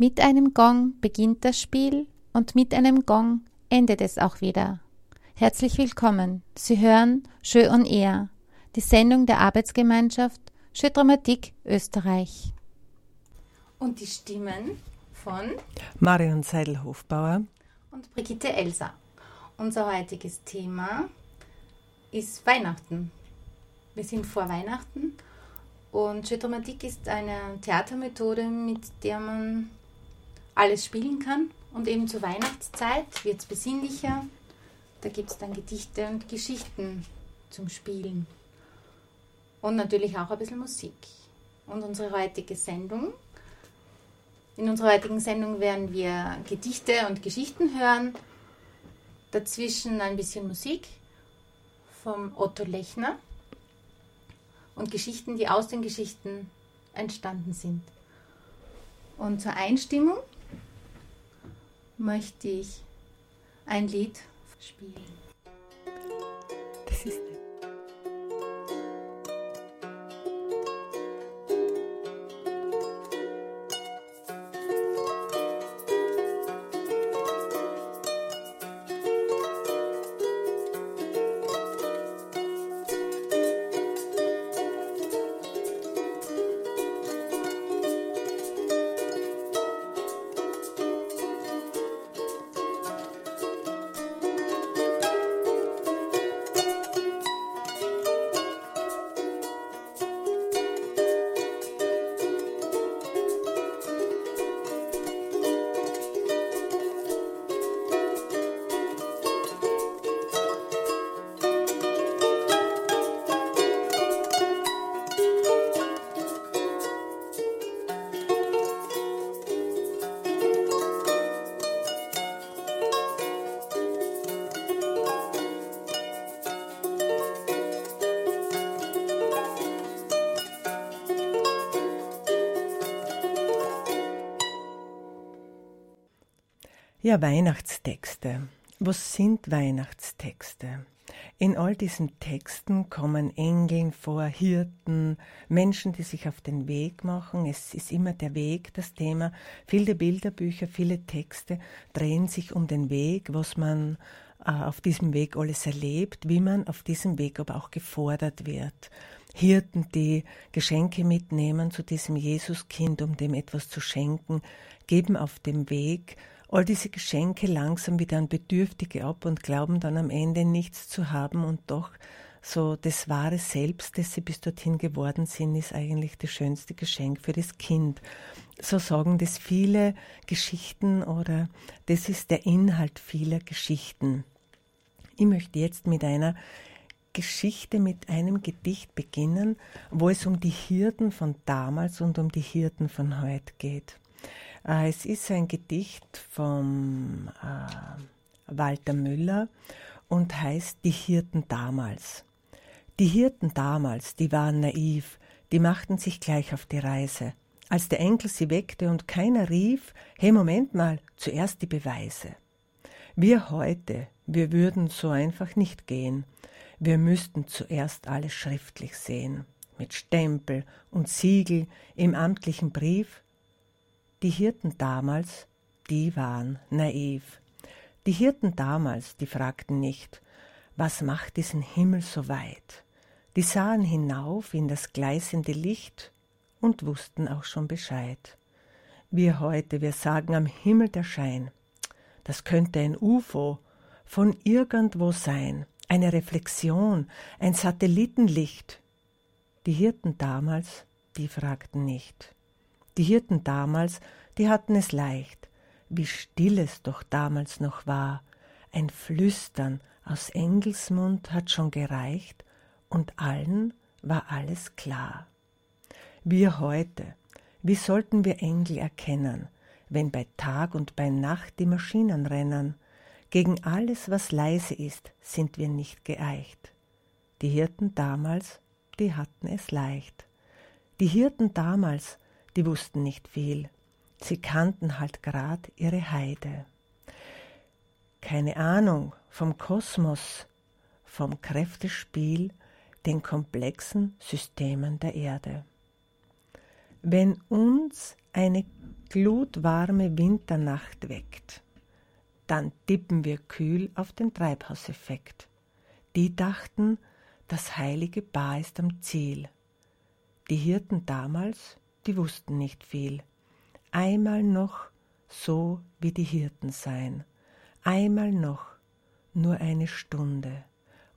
Mit einem Gong beginnt das Spiel und mit einem Gong endet es auch wieder. Herzlich willkommen. Sie hören Jeu on Air, die Sendung der Arbeitsgemeinschaft Jeu Dramatik Österreich. Und die Stimmen von Marion Seidel-Hofbauer und Brigitte Elsa. Unser heutiges Thema ist Weihnachten. Wir sind vor Weihnachten und Jeu Dramatik ist eine Theatermethode, mit der man alles spielen kann. Und eben zur Weihnachtszeit wird es besinnlicher. Da gibt es dann Gedichte und Geschichten zum Spielen. Und natürlich auch ein bisschen Musik. Und unsere heutige Sendung. In unserer heutigen Sendung werden wir Gedichte und Geschichten hören. Dazwischen ein bisschen Musik vom Otto Lechner und Geschichten, die aus den Geschichten entstanden sind. Und zur Einstimmung möchte ich ein Lied spielen. Das ist Ja, Weihnachtstexte. Was sind Weihnachtstexte? In all diesen Texten kommen Engeln vor, Hirten, Menschen, die sich auf den Weg machen. Es ist immer der Weg das Thema. Viele Bilderbücher, viele Texte drehen sich um den Weg, was man äh, auf diesem Weg alles erlebt, wie man auf diesem Weg aber auch gefordert wird. Hirten, die Geschenke mitnehmen zu diesem Jesuskind, um dem etwas zu schenken, geben auf dem Weg all diese Geschenke langsam wieder an Bedürftige ab und glauben dann am Ende nichts zu haben und doch so das wahre Selbst, das sie bis dorthin geworden sind, ist eigentlich das schönste Geschenk für das Kind. So sagen das viele Geschichten oder das ist der Inhalt vieler Geschichten. Ich möchte jetzt mit einer Geschichte, mit einem Gedicht beginnen, wo es um die Hirten von damals und um die Hirten von heute geht. Äh, es ist ein Gedicht von äh, Walter Müller und heißt Die Hirten damals. Die Hirten damals, die waren naiv, die machten sich gleich auf die Reise. Als der Enkel sie weckte und keiner rief, hey Moment mal, zuerst die Beweise. Wir heute, wir würden so einfach nicht gehen. Wir müssten zuerst alles schriftlich sehen, mit Stempel und Siegel im amtlichen Brief, die Hirten damals, die waren naiv. Die Hirten damals, die fragten nicht, was macht diesen Himmel so weit? Die sahen hinauf in das gleißende Licht und wussten auch schon Bescheid. Wir heute, wir sagen am Himmel der Schein. Das könnte ein UFO von irgendwo sein, eine Reflexion, ein Satellitenlicht. Die Hirten damals, die fragten nicht. Die Hirten damals, die hatten es leicht, wie still es doch damals noch war. Ein Flüstern aus Engelsmund hat schon gereicht, und allen war alles klar. Wir heute, wie sollten wir Engel erkennen, wenn bei Tag und bei Nacht die Maschinen rennen? Gegen alles, was leise ist, sind wir nicht geeicht. Die Hirten damals, die hatten es leicht. Die Hirten damals, die wussten nicht viel. Sie kannten halt grad ihre Heide. Keine Ahnung vom Kosmos, vom Kräftespiel, den komplexen Systemen der Erde. Wenn uns eine glutwarme Winternacht weckt. Dann tippen wir kühl auf den Treibhauseffekt. Die dachten, das heilige Bar ist am Ziel. Die Hirten damals, die wussten nicht viel. Einmal noch so wie die Hirten sein. Einmal noch nur eine Stunde.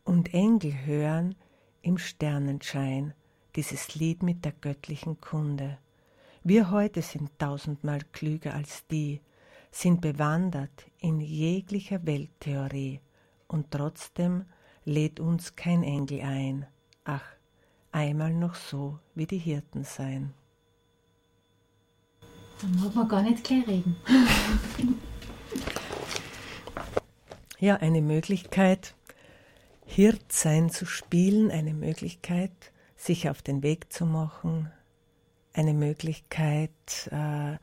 Und Engel hören im Sternenschein dieses Lied mit der göttlichen Kunde. Wir heute sind tausendmal klüger als die, sind bewandert in jeglicher Welttheorie, und trotzdem lädt uns kein Engel ein. Ach, einmal noch so wie die Hirten sein. Dann mag man gar nicht gleich reden. ja, eine Möglichkeit, Hirtsein zu spielen, eine Möglichkeit, sich auf den Weg zu machen, eine Möglichkeit, äh,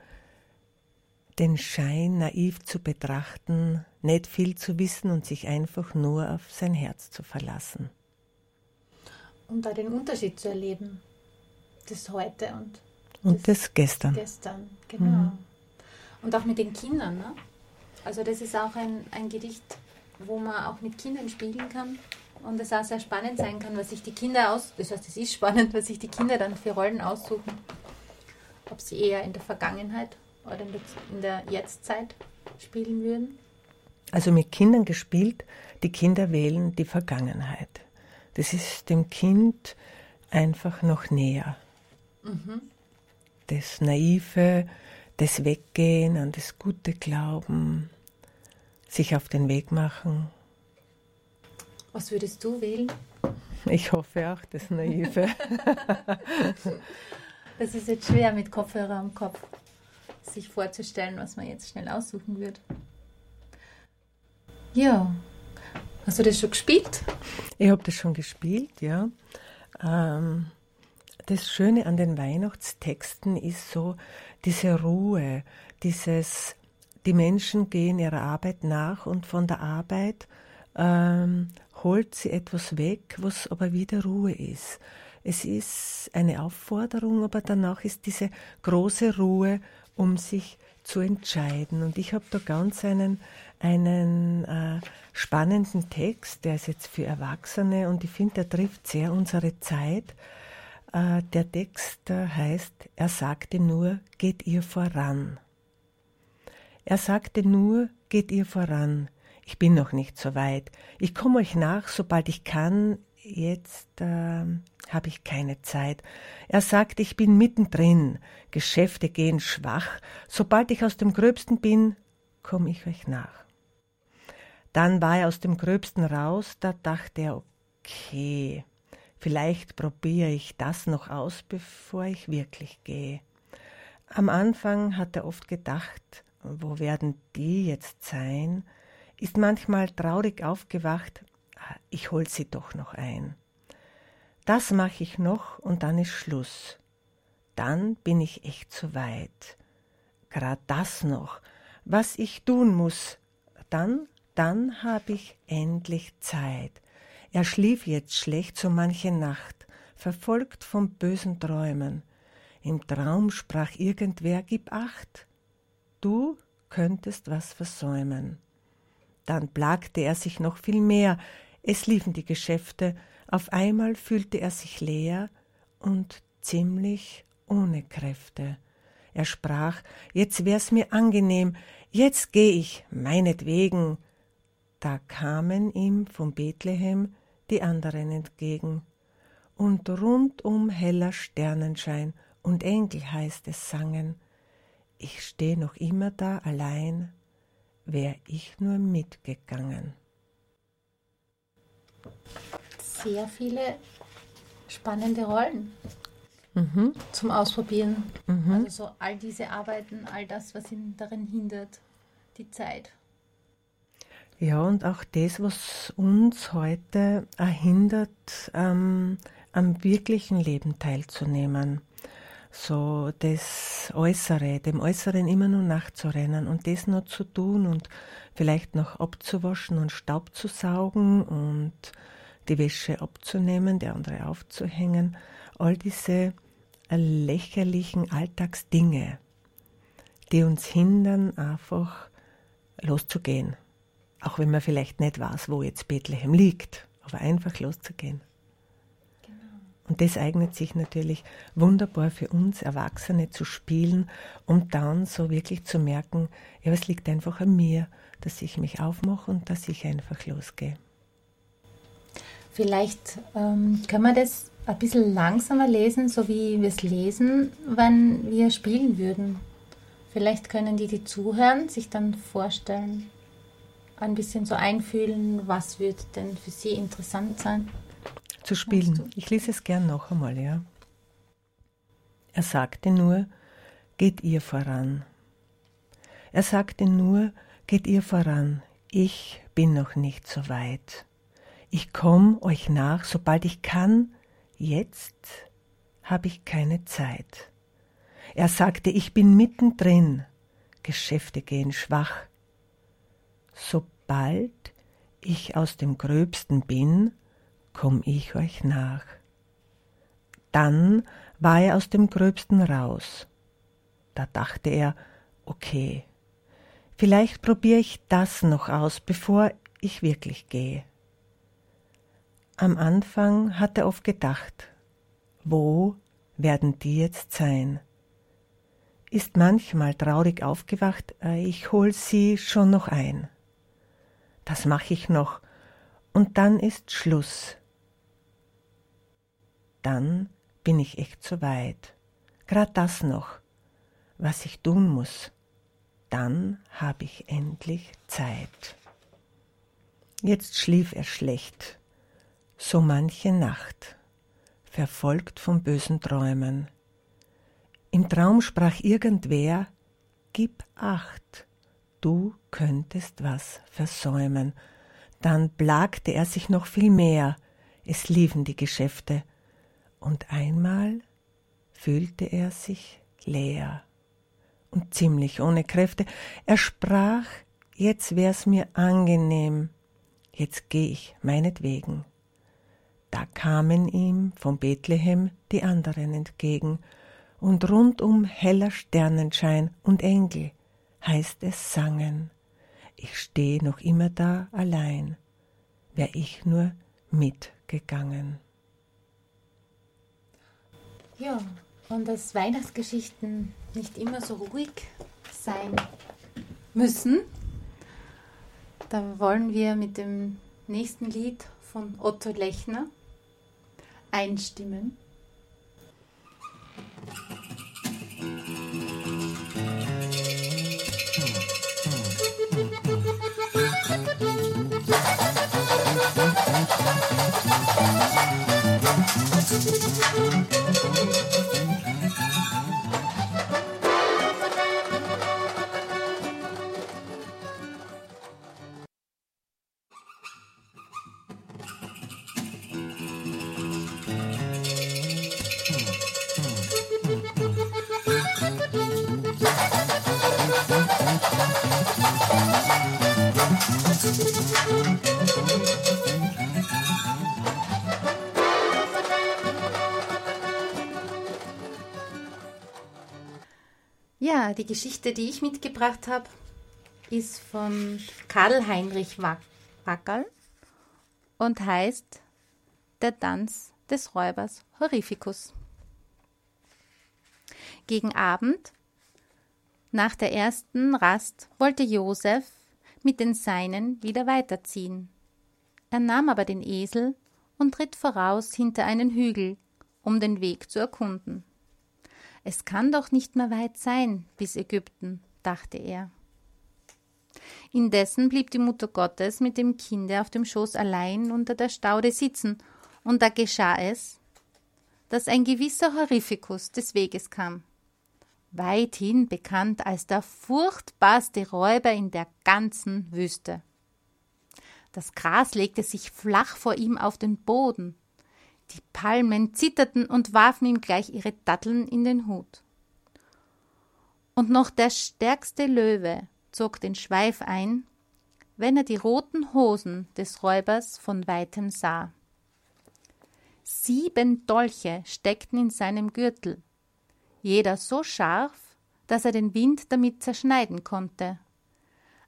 den Schein naiv zu betrachten, nicht viel zu wissen und sich einfach nur auf sein Herz zu verlassen und da den Unterschied zu erleben. Das heute und, und das, das gestern. Gestern, genau. Mhm. Und auch mit den Kindern. Ne? Also das ist auch ein, ein Gedicht, wo man auch mit Kindern spielen kann und es auch sehr spannend sein kann, was sich die Kinder aus, das heißt, es ist spannend, was sich die Kinder dann für Rollen aussuchen. Ob sie eher in der Vergangenheit oder in der Jetztzeit spielen würden. Also mit Kindern gespielt, die Kinder wählen die Vergangenheit. Das ist dem Kind einfach noch näher. Mhm. Das Naive, das Weggehen, an das gute Glauben, sich auf den Weg machen. Was würdest du wählen? Ich hoffe auch das Naive. das ist jetzt schwer mit Kopfhörer am Kopf, sich vorzustellen, was man jetzt schnell aussuchen wird. Ja, Hast du das schon gespielt? Ich habe das schon gespielt, ja. Ähm, das Schöne an den Weihnachtstexten ist so diese Ruhe, dieses, die Menschen gehen ihrer Arbeit nach und von der Arbeit ähm, holt sie etwas weg, was aber wieder Ruhe ist. Es ist eine Aufforderung, aber danach ist diese große Ruhe, um sich zu entscheiden. Und ich habe da ganz einen, einen äh, spannenden Text, der ist jetzt für Erwachsene und ich finde, der trifft sehr unsere Zeit. Äh, der Text äh, heißt, er sagte nur, geht ihr voran. Er sagte nur, geht ihr voran. Ich bin noch nicht so weit. Ich komme euch nach, sobald ich kann. Jetzt äh, habe ich keine Zeit. Er sagt, ich bin mittendrin. Geschäfte gehen schwach. Sobald ich aus dem Gröbsten bin, komme ich euch nach. Dann war er aus dem Gröbsten raus, da dachte er, okay, vielleicht probiere ich das noch aus, bevor ich wirklich gehe. Am Anfang hat er oft gedacht, wo werden die jetzt sein? Ist manchmal traurig aufgewacht, ah, ich hol sie doch noch ein. Das mache ich noch und dann ist Schluss. Dann bin ich echt zu weit. Grad das noch, was ich tun muss, dann dann habe ich endlich Zeit. Er schlief jetzt schlecht so manche Nacht, verfolgt von bösen Träumen. Im Traum sprach irgendwer, gib acht, du könntest was versäumen. Dann plagte er sich noch viel mehr, es liefen die Geschäfte, auf einmal fühlte er sich leer und ziemlich ohne Kräfte. Er sprach, jetzt wär's mir angenehm, jetzt geh ich, meinetwegen, da kamen ihm von Bethlehem die anderen entgegen, und rundum heller Sternenschein und Engel heißt es sangen. Ich steh noch immer da allein, wär ich nur mitgegangen. Sehr viele spannende Rollen mhm. zum Ausprobieren. Mhm. Also so all diese Arbeiten, all das, was ihn darin hindert, die Zeit. Ja, und auch das, was uns heute erhindert, ähm, am wirklichen Leben teilzunehmen. So das Äußere, dem Äußeren immer nur nachzurennen und das noch zu tun und vielleicht noch abzuwaschen und Staub zu saugen und die Wäsche abzunehmen, die andere aufzuhängen. All diese lächerlichen Alltagsdinge, die uns hindern, einfach loszugehen. Auch wenn man vielleicht nicht weiß, wo jetzt Bethlehem liegt, aber einfach loszugehen. Genau. Und das eignet sich natürlich wunderbar für uns Erwachsene zu spielen, um dann so wirklich zu merken, ja, es liegt einfach an mir, dass ich mich aufmache und dass ich einfach losgehe. Vielleicht ähm, können wir das ein bisschen langsamer lesen, so wie wir es lesen, wenn wir spielen würden. Vielleicht können die, die zuhören, sich dann vorstellen, ein bisschen so einfühlen, was wird denn für sie interessant sein. Zu spielen. Ich lese es gern noch einmal, ja. Er sagte nur, geht ihr voran. Er sagte nur, geht ihr voran. Ich bin noch nicht so weit. Ich komm euch nach, sobald ich kann. Jetzt habe ich keine Zeit. Er sagte, ich bin mittendrin. Geschäfte gehen schwach. Sobald ich aus dem Gröbsten bin, komm ich euch nach. Dann war er aus dem Gröbsten raus. Da dachte er, okay, vielleicht probiere ich das noch aus, bevor ich wirklich gehe. Am Anfang hat er oft gedacht, wo werden die jetzt sein? ist manchmal traurig aufgewacht, äh, ich hol sie schon noch ein. Das mache ich noch, und dann ist Schluss. Dann bin ich echt zu weit. Grad das noch, was ich tun muss. Dann habe ich endlich Zeit. Jetzt schlief er schlecht, so manche Nacht, verfolgt von bösen Träumen im Traum sprach irgendwer, Gib acht, du könntest was versäumen. Dann plagte er sich noch viel mehr, es liefen die Geschäfte, und einmal fühlte er sich leer und ziemlich ohne Kräfte. Er sprach, jetzt wär's mir angenehm, jetzt geh ich meinetwegen. Da kamen ihm vom Bethlehem die anderen entgegen, und rundum heller Sternenschein und Engel, heißt es sangen. Ich steh noch immer da allein, wär ich nur mitgegangen. Ja, und dass Weihnachtsgeschichten nicht immer so ruhig sein müssen, da wollen wir mit dem nächsten Lied von Otto Lechner einstimmen. Ja, die Geschichte, die ich mitgebracht habe, ist von Karl Heinrich Wackerl und heißt Der Tanz des Räubers Horrificus. Gegen Abend, nach der ersten Rast, wollte Josef mit den Seinen wieder weiterziehen. Er nahm aber den Esel und ritt voraus hinter einen Hügel, um den Weg zu erkunden. Es kann doch nicht mehr weit sein bis Ägypten, dachte er. Indessen blieb die Mutter Gottes mit dem Kinde auf dem Schoß allein unter der Staude sitzen, und da geschah es, dass ein gewisser Horrificus des Weges kam, weithin bekannt als der furchtbarste Räuber in der ganzen Wüste. Das Gras legte sich flach vor ihm auf den Boden, die Palmen zitterten und warfen ihm gleich ihre Datteln in den Hut. Und noch der stärkste Löwe zog den Schweif ein, wenn er die roten Hosen des Räubers von weitem sah. Sieben Dolche steckten in seinem Gürtel, jeder so scharf, dass er den Wind damit zerschneiden konnte.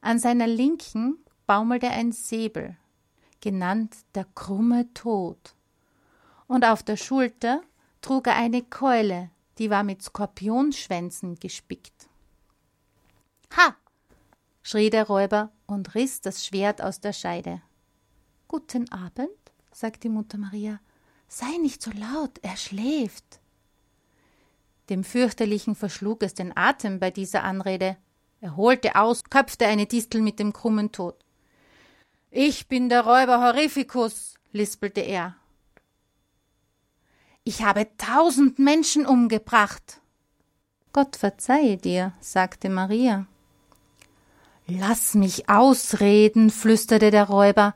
An seiner Linken baumelte ein Säbel, genannt der krumme Tod. Und auf der Schulter trug er eine Keule, die war mit Skorpionschwänzen gespickt. Ha! schrie der Räuber und riß das Schwert aus der Scheide. Guten Abend, sagte Mutter Maria. Sei nicht so laut, er schläft. Dem Fürchterlichen verschlug es den Atem bei dieser Anrede. Er holte aus, köpfte eine Distel mit dem krummen Tod. Ich bin der Räuber Horrificus, lispelte er. Ich habe tausend Menschen umgebracht. Gott verzeihe dir, sagte Maria. Lass mich ausreden, flüsterte der Räuber.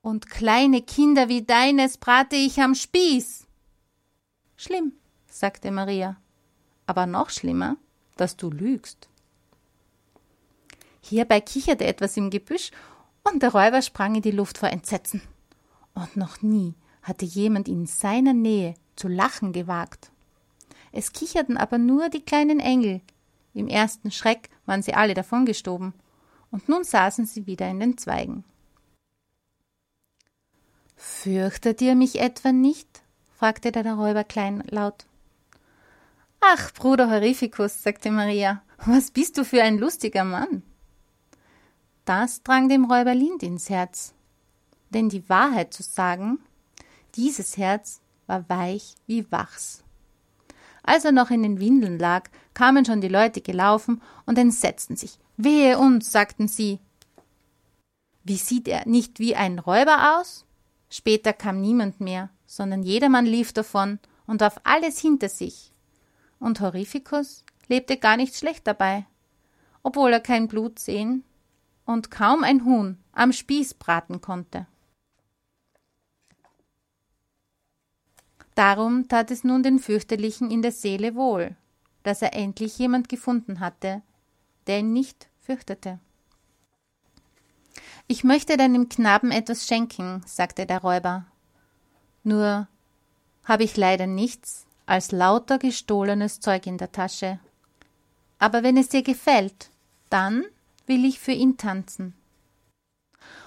Und kleine Kinder wie deines brate ich am Spieß. Schlimm, sagte Maria. Aber noch schlimmer, dass du lügst. Hierbei kicherte etwas im Gebüsch, und der Räuber sprang in die Luft vor Entsetzen. Und noch nie hatte jemand in seiner Nähe zu lachen gewagt. Es kicherten aber nur die kleinen Engel. Im ersten Schreck waren sie alle davongestoben, und nun saßen sie wieder in den Zweigen. Fürchtet ihr mich etwa nicht? fragte der Räuber kleinlaut. Ach, Bruder Horrificus, sagte Maria, was bist du für ein lustiger Mann? Das drang dem Räuber Lind ins Herz. Denn die Wahrheit zu sagen, dieses Herz war weich wie Wachs. Als er noch in den Windeln lag, kamen schon die Leute gelaufen und entsetzten sich. Wehe uns, sagten sie. Wie sieht er nicht wie ein Räuber aus? Später kam niemand mehr, sondern jedermann lief davon und warf alles hinter sich. Und Horrificus lebte gar nicht schlecht dabei, obwohl er kein Blut sehen und kaum ein Huhn am Spieß braten konnte. Darum tat es nun den Fürchterlichen in der Seele wohl, dass er endlich jemand gefunden hatte, der ihn nicht fürchtete. Ich möchte deinem Knaben etwas schenken, sagte der Räuber. Nur habe ich leider nichts als lauter gestohlenes Zeug in der Tasche. Aber wenn es dir gefällt, dann will ich für ihn tanzen.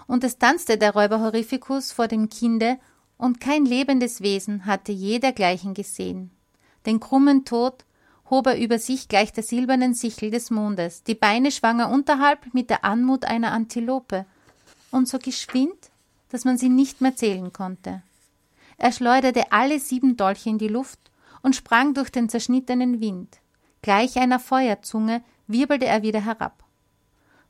Und es tanzte der Räuber Horrificus vor dem Kinde und kein lebendes Wesen hatte je dergleichen gesehen. Den krummen Tod hob er über sich gleich der silbernen Sichel des Mondes, die Beine schwang er unterhalb mit der Anmut einer Antilope, und so geschwind, dass man sie nicht mehr zählen konnte. Er schleuderte alle sieben Dolche in die Luft und sprang durch den zerschnittenen Wind. Gleich einer Feuerzunge wirbelte er wieder herab.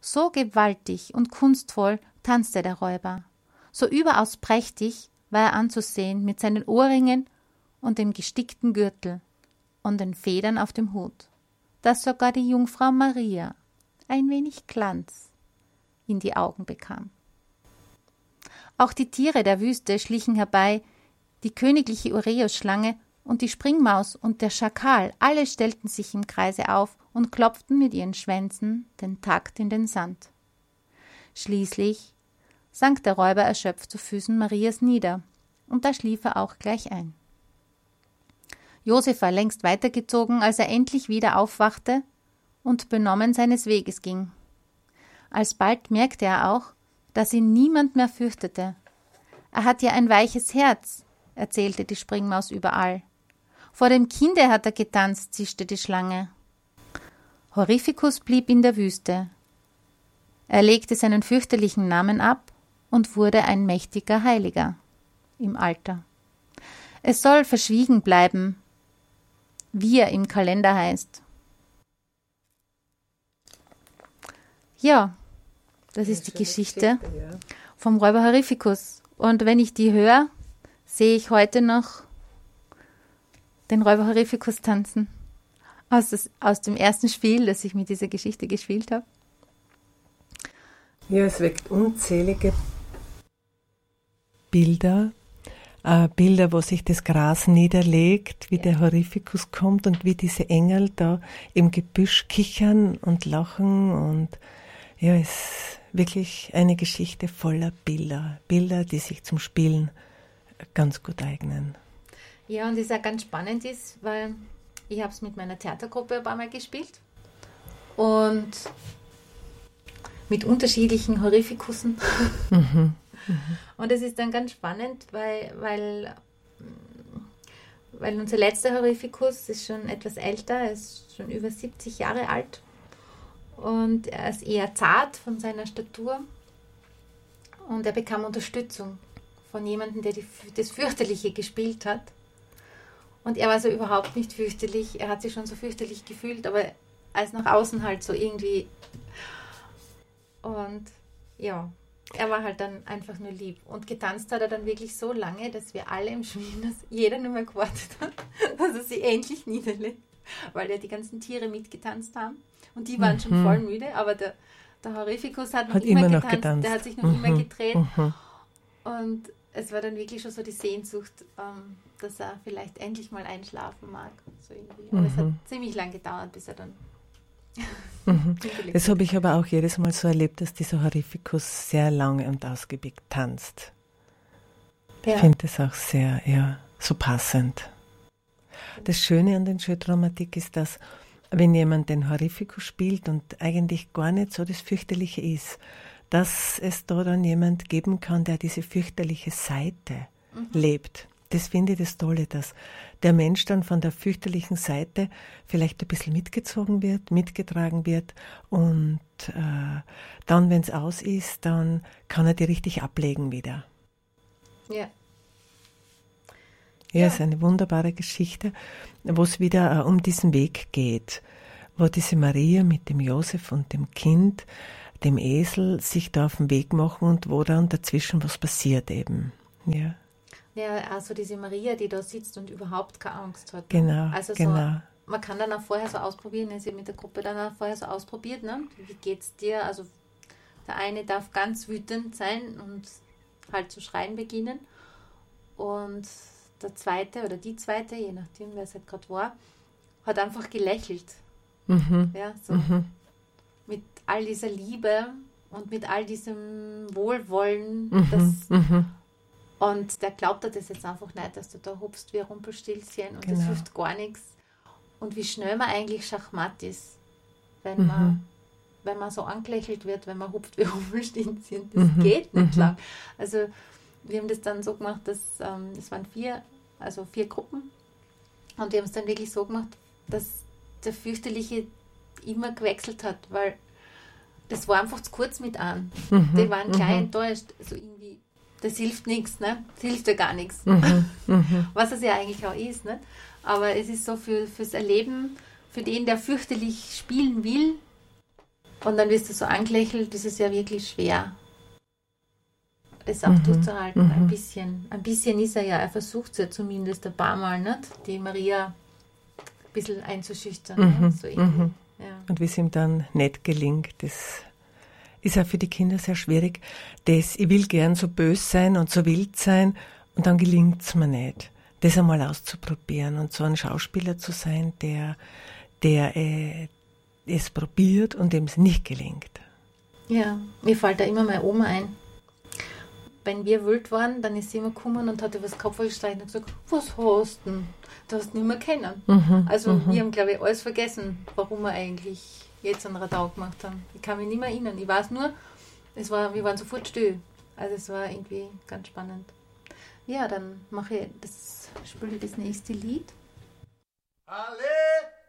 So gewaltig und kunstvoll tanzte der Räuber, so überaus prächtig, war er anzusehen mit seinen Ohrringen und dem gestickten Gürtel und den Federn auf dem Hut, dass sogar die Jungfrau Maria ein wenig Glanz in die Augen bekam. Auch die Tiere der Wüste schlichen herbei, die königliche Ureus-Schlange und die Springmaus und der Schakal, alle stellten sich im Kreise auf und klopften mit ihren Schwänzen den Takt in den Sand. Schließlich sank der Räuber erschöpft zu Füßen Marias nieder, und da schlief er auch gleich ein. Josef war längst weitergezogen, als er endlich wieder aufwachte und benommen seines Weges ging. Alsbald merkte er auch, dass ihn niemand mehr fürchtete. Er hat ja ein weiches Herz, erzählte die Springmaus überall. Vor dem Kinde hat er getanzt, zischte die Schlange. Horrificus blieb in der Wüste. Er legte seinen fürchterlichen Namen ab und wurde ein mächtiger Heiliger im Alter. Es soll verschwiegen bleiben, wie er im Kalender heißt. Ja, das ist die Geschichte vom Räuber Horrificus. Und wenn ich die höre, sehe ich heute noch den Räuber Horrificus tanzen. Aus, das, aus dem ersten Spiel, das ich mit dieser Geschichte gespielt habe. Ja, es weckt unzählige Bilder, äh, Bilder, wo sich das Gras niederlegt, wie der Horrificus kommt und wie diese Engel da im Gebüsch kichern und lachen und ja, es ist wirklich eine Geschichte voller Bilder, Bilder, die sich zum Spielen ganz gut eignen. Ja, und das auch ganz spannend ist, weil ich habe es mit meiner Theatergruppe ein paar Mal gespielt und mit unterschiedlichen Horrifikussen. Mhm. Mhm. Und es ist dann ganz spannend, weil, weil, weil unser letzter Horrifikus ist schon etwas älter, er ist schon über 70 Jahre alt und er ist eher zart von seiner Statur und er bekam Unterstützung von jemandem, der die, das Fürchterliche gespielt hat. Und er war so überhaupt nicht fürchterlich, er hat sich schon so fürchterlich gefühlt, aber als nach außen halt so irgendwie. Und ja, er war halt dann einfach nur lieb. Und getanzt hat er dann wirklich so lange, dass wir alle im Schwinders, jeder nur mehr gewartet hat, dass er sie endlich niederlegt. Weil ja die ganzen Tiere mitgetanzt haben. Und die waren mhm. schon voll müde, aber der, der Horrificus hat, hat immer, getanzt, getanzt, der hat sich noch mhm. immer gedreht. Mhm. Und es war dann wirklich schon so die Sehnsucht, ähm, dass er vielleicht endlich mal einschlafen mag. So aber es hat mhm. ziemlich lang gedauert, bis er dann Mhm. Das habe ich aber auch jedes Mal so erlebt, dass dieser Horrificus sehr lange und ausgiebig tanzt. Ja. Ich finde das auch sehr, ja, so passend. Das Schöne an den Schödramatik ist, dass wenn jemand den Horrificus spielt und eigentlich gar nicht so das Fürchterliche ist, dass es da dann jemand geben kann, der diese fürchterliche Seite mhm. lebt. Das finde ich das Tolle, dass der Mensch dann von der fürchterlichen Seite vielleicht ein bisschen mitgezogen wird, mitgetragen wird und äh, dann, wenn es aus ist, dann kann er die richtig ablegen wieder. Ja. Ja, ja. ist eine wunderbare Geschichte, wo es wieder äh, um diesen Weg geht, wo diese Maria mit dem Josef und dem Kind, dem Esel, sich da auf den Weg machen und wo dann dazwischen was passiert eben. Ja. Ja, also diese Maria, die da sitzt und überhaupt keine Angst hat. Ne? Genau. Also so, genau. man kann dann auch vorher so ausprobieren, sie mit der Gruppe dann auch vorher so ausprobiert, ne? Wie geht's dir? Also der eine darf ganz wütend sein und halt zu schreien beginnen. Und der zweite oder die zweite, je nachdem, wer es halt gerade war, hat einfach gelächelt. Mhm. Ja, so. Mhm. Mit all dieser Liebe und mit all diesem Wohlwollen, mhm. das mhm. Und der glaubt dir das jetzt einfach nicht, dass du da hupst wie ein Rumpelstilzchen und genau. das hilft gar nichts. Und wie schnell man eigentlich Schachmatt ist, wenn mhm. man wenn man so angelächelt wird, wenn man hupft wie Rumpelstilzchen. Das mhm. geht nicht mhm. lang. Also wir haben das dann so gemacht, dass ähm, es waren vier, also vier Gruppen und wir haben es dann wirklich so gemacht, dass der fürchterliche immer gewechselt hat, weil das war einfach zu kurz mit an. Mhm. Die waren mhm. enttäuscht. Also irgendwie das hilft nichts, ne? Das hilft ja gar nichts. Mhm, mhm. Was es ja eigentlich auch ist, ne? Aber es ist so für, fürs Erleben, für den, der fürchterlich spielen will, und dann wirst du so angelächelt, ist es ja wirklich schwer, das auch mhm, durchzuhalten. Mhm. Ein bisschen. Ein bisschen ist er ja, er versucht es ja zumindest ein paar Mal, nicht? Die Maria ein bisschen einzuschüchtern. Ne? Mhm, so mhm. ja. Und wie es ihm dann nicht gelingt, das ist auch für die Kinder sehr schwierig. Das, ich will gern so böse sein und so wild sein und dann gelingt es mir nicht. Das einmal auszuprobieren und so ein Schauspieler zu sein, der, der äh, es probiert und dem es nicht gelingt. Ja, mir fällt da immer meine Oma ein. Wenn wir wild waren, dann ist sie immer gekommen und hat über das Kopf gestreicht und gesagt, was hast du denn? Du hast nicht mehr kennen. Mhm, also mhm. wir haben, glaube ich, alles vergessen, warum wir eigentlich jetzt einen Radau gemacht haben. Ich kann mich nicht mehr erinnern. Ich weiß nur, es war, wir waren sofort still. Also es war irgendwie ganz spannend. Ja, dann mache ich das, spiele das nächste Lied. Halle,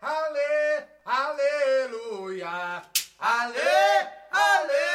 Halle, Halleluja. Halle, Halle,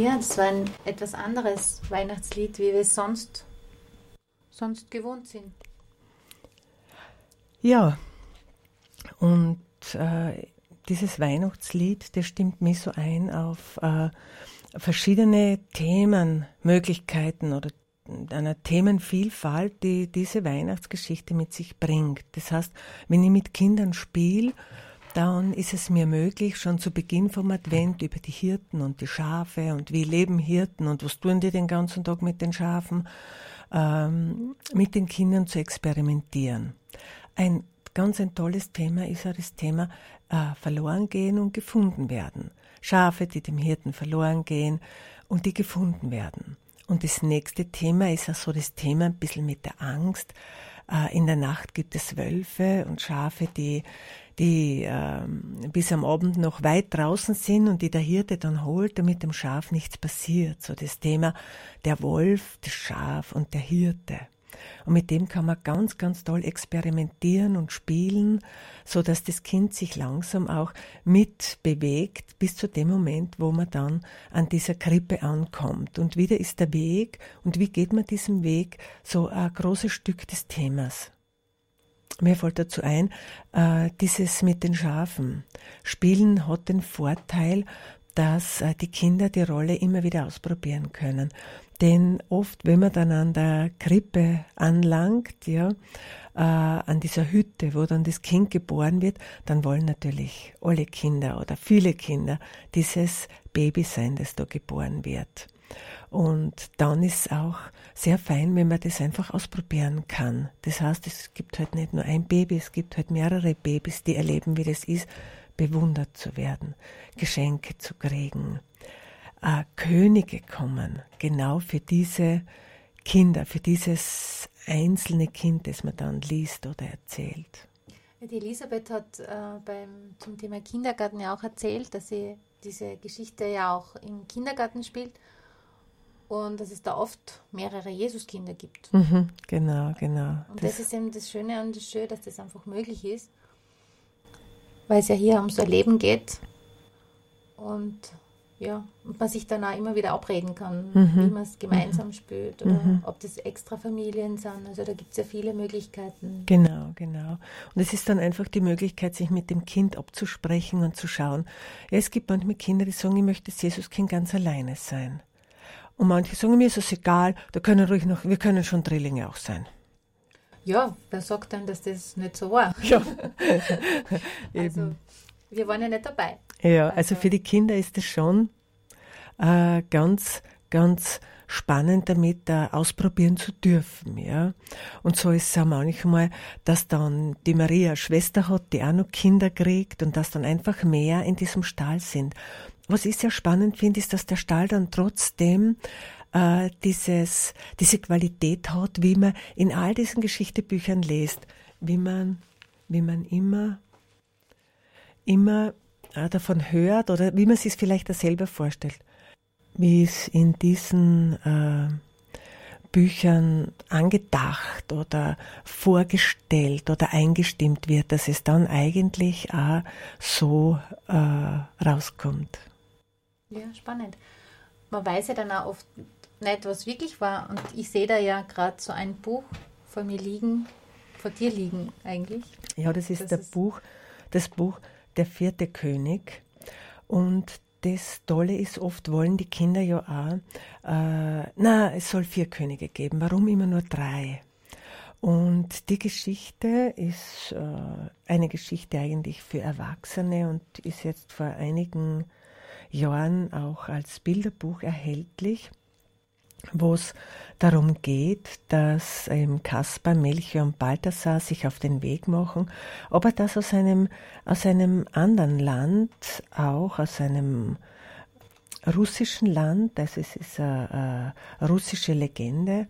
Ja, das war ein etwas anderes Weihnachtslied, wie wir es sonst, sonst gewohnt sind. Ja, und äh, dieses Weihnachtslied, das stimmt mich so ein auf äh, verschiedene Themenmöglichkeiten oder einer Themenvielfalt, die diese Weihnachtsgeschichte mit sich bringt. Das heißt, wenn ich mit Kindern spiele, dann ist es mir möglich, schon zu Beginn vom Advent über die Hirten und die Schafe und wie leben Hirten und was tun die den ganzen Tag mit den Schafen, ähm, mit den Kindern zu experimentieren. Ein ganz ein tolles Thema ist auch das Thema äh, verloren gehen und gefunden werden. Schafe, die dem Hirten verloren gehen und die gefunden werden. Und das nächste Thema ist auch so das Thema ein bisschen mit der Angst. Äh, in der Nacht gibt es Wölfe und Schafe, die, die äh, bis am Abend noch weit draußen sind und die der Hirte dann holt, damit dem Schaf nichts passiert. So das Thema der Wolf, das Schaf und der Hirte. Und mit dem kann man ganz, ganz toll experimentieren und spielen, so dass das Kind sich langsam auch mitbewegt bis zu dem Moment, wo man dann an dieser Krippe ankommt. Und wieder ist der Weg und wie geht man diesem Weg so ein großes Stück des Themas. Mir fällt dazu ein, äh, dieses mit den Schafen. Spielen hat den Vorteil, dass äh, die Kinder die Rolle immer wieder ausprobieren können. Denn oft, wenn man dann an der Krippe anlangt, ja, äh, an dieser Hütte, wo dann das Kind geboren wird, dann wollen natürlich alle Kinder oder viele Kinder dieses Baby sein, das da geboren wird. Und dann ist es auch sehr fein, wenn man das einfach ausprobieren kann. Das heißt, es gibt halt nicht nur ein Baby, es gibt halt mehrere Babys, die erleben, wie das ist, bewundert zu werden, Geschenke zu kriegen, äh, Könige kommen, genau für diese Kinder, für dieses einzelne Kind, das man dann liest oder erzählt. Die Elisabeth hat äh, beim, zum Thema Kindergarten ja auch erzählt, dass sie diese Geschichte ja auch im Kindergarten spielt und dass es da oft mehrere Jesuskinder gibt. Mhm, genau, genau. Und das, das, ist eben das Schöne und das Schöne, dass das einfach möglich ist, weil es ja hier ums Erleben geht und ja, und man sich dann auch immer wieder abreden kann, mhm. wie man es gemeinsam mhm. spürt oder mhm. ob das extra Familien sind. Also da gibt es ja viele Möglichkeiten. Genau, genau. Und es ist dann einfach die Möglichkeit, sich mit dem Kind abzusprechen und zu schauen. Ja, es gibt manchmal Kinder, die sagen, ich möchte das Jesuskind ganz alleine sein. Und manche sagen, mir ist es egal, da können ruhig noch, wir können schon Drillinge auch sein. Ja, wer sagt denn, dass das nicht so war? Ja. also, wir waren ja nicht dabei. Ja, also, für die Kinder ist es schon äh, ganz, ganz spannend damit äh, ausprobieren zu dürfen. Ja? Und so ist es auch manchmal, dass dann die Maria Schwester hat, die auch noch Kinder kriegt und dass dann einfach mehr in diesem Stall sind. Was ich sehr spannend finde, ist, dass der Stall dann trotzdem äh, dieses, diese Qualität hat, wie man in all diesen Geschichtebüchern liest, wie man, wie man immer immer davon hört oder wie man sich es vielleicht auch selber vorstellt, wie es in diesen äh, Büchern angedacht oder vorgestellt oder eingestimmt wird, dass es dann eigentlich auch so äh, rauskommt. Ja, spannend. Man weiß ja dann auch oft nicht, was wirklich war. Und ich sehe da ja gerade so ein Buch vor mir liegen, vor dir liegen eigentlich. Ja, das ist das der ist Buch, das Buch der vierte König. Und das Tolle ist, oft wollen die Kinder ja auch, äh, na, es soll vier Könige geben. Warum immer nur drei? Und die Geschichte ist äh, eine Geschichte eigentlich für Erwachsene und ist jetzt vor einigen Jahren auch als Bilderbuch erhältlich wo es darum geht, dass ähm, Kaspar, Melchior und Balthasar sich auf den Weg machen, aber das aus einem, aus einem anderen Land, auch aus einem russischen Land, also es ist eine, eine russische Legende, äh,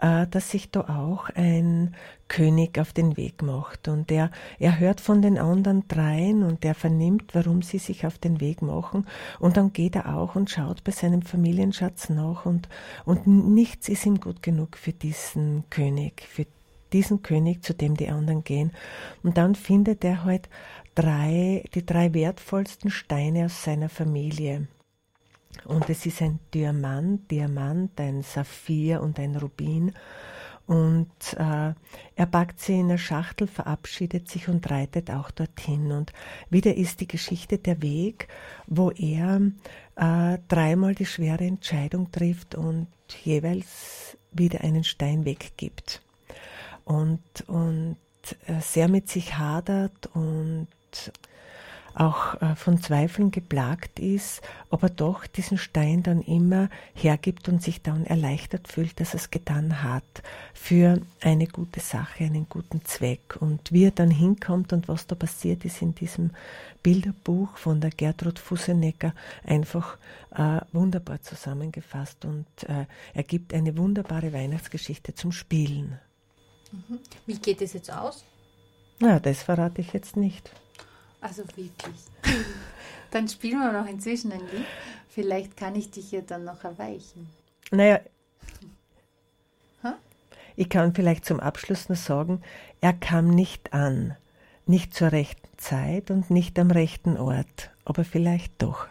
dass sich da auch ein König auf den Weg macht. Und er, er hört von den anderen dreien und er vernimmt, warum sie sich auf den Weg machen. Und dann geht er auch und schaut bei seinem Familienschatz nach und, und nichts ist ihm gut genug für diesen König, für diesen König, zu dem die anderen gehen. Und dann findet er halt drei, die drei wertvollsten Steine aus seiner Familie Und es ist ein Diamant, Diamant, ein Saphir und ein Rubin. Und äh, er packt sie in eine Schachtel, verabschiedet sich und reitet auch dorthin. Und wieder ist die Geschichte der Weg, wo er äh, dreimal die schwere Entscheidung trifft und jeweils wieder einen Stein weggibt. Und, und äh, sehr mit sich hadert und auch äh, von Zweifeln geplagt ist, aber doch diesen Stein dann immer hergibt und sich dann erleichtert fühlt, dass er es getan hat für eine gute Sache, einen guten Zweck. Und wie er dann hinkommt und was da passiert ist in diesem Bilderbuch von der Gertrud Fussenecker einfach äh, wunderbar zusammengefasst und äh, er gibt eine wunderbare Weihnachtsgeschichte zum Spielen. Mhm. Wie geht es jetzt aus? Na, das verrate ich jetzt nicht. Also wirklich. Dann spielen wir noch inzwischen ein Lied. Vielleicht kann ich dich ja dann noch erweichen. Naja, Ha? ich kann vielleicht zum Abschluss nur sagen, er kam nicht an, nicht zur rechten Zeit und nicht am rechten Ort, aber vielleicht doch.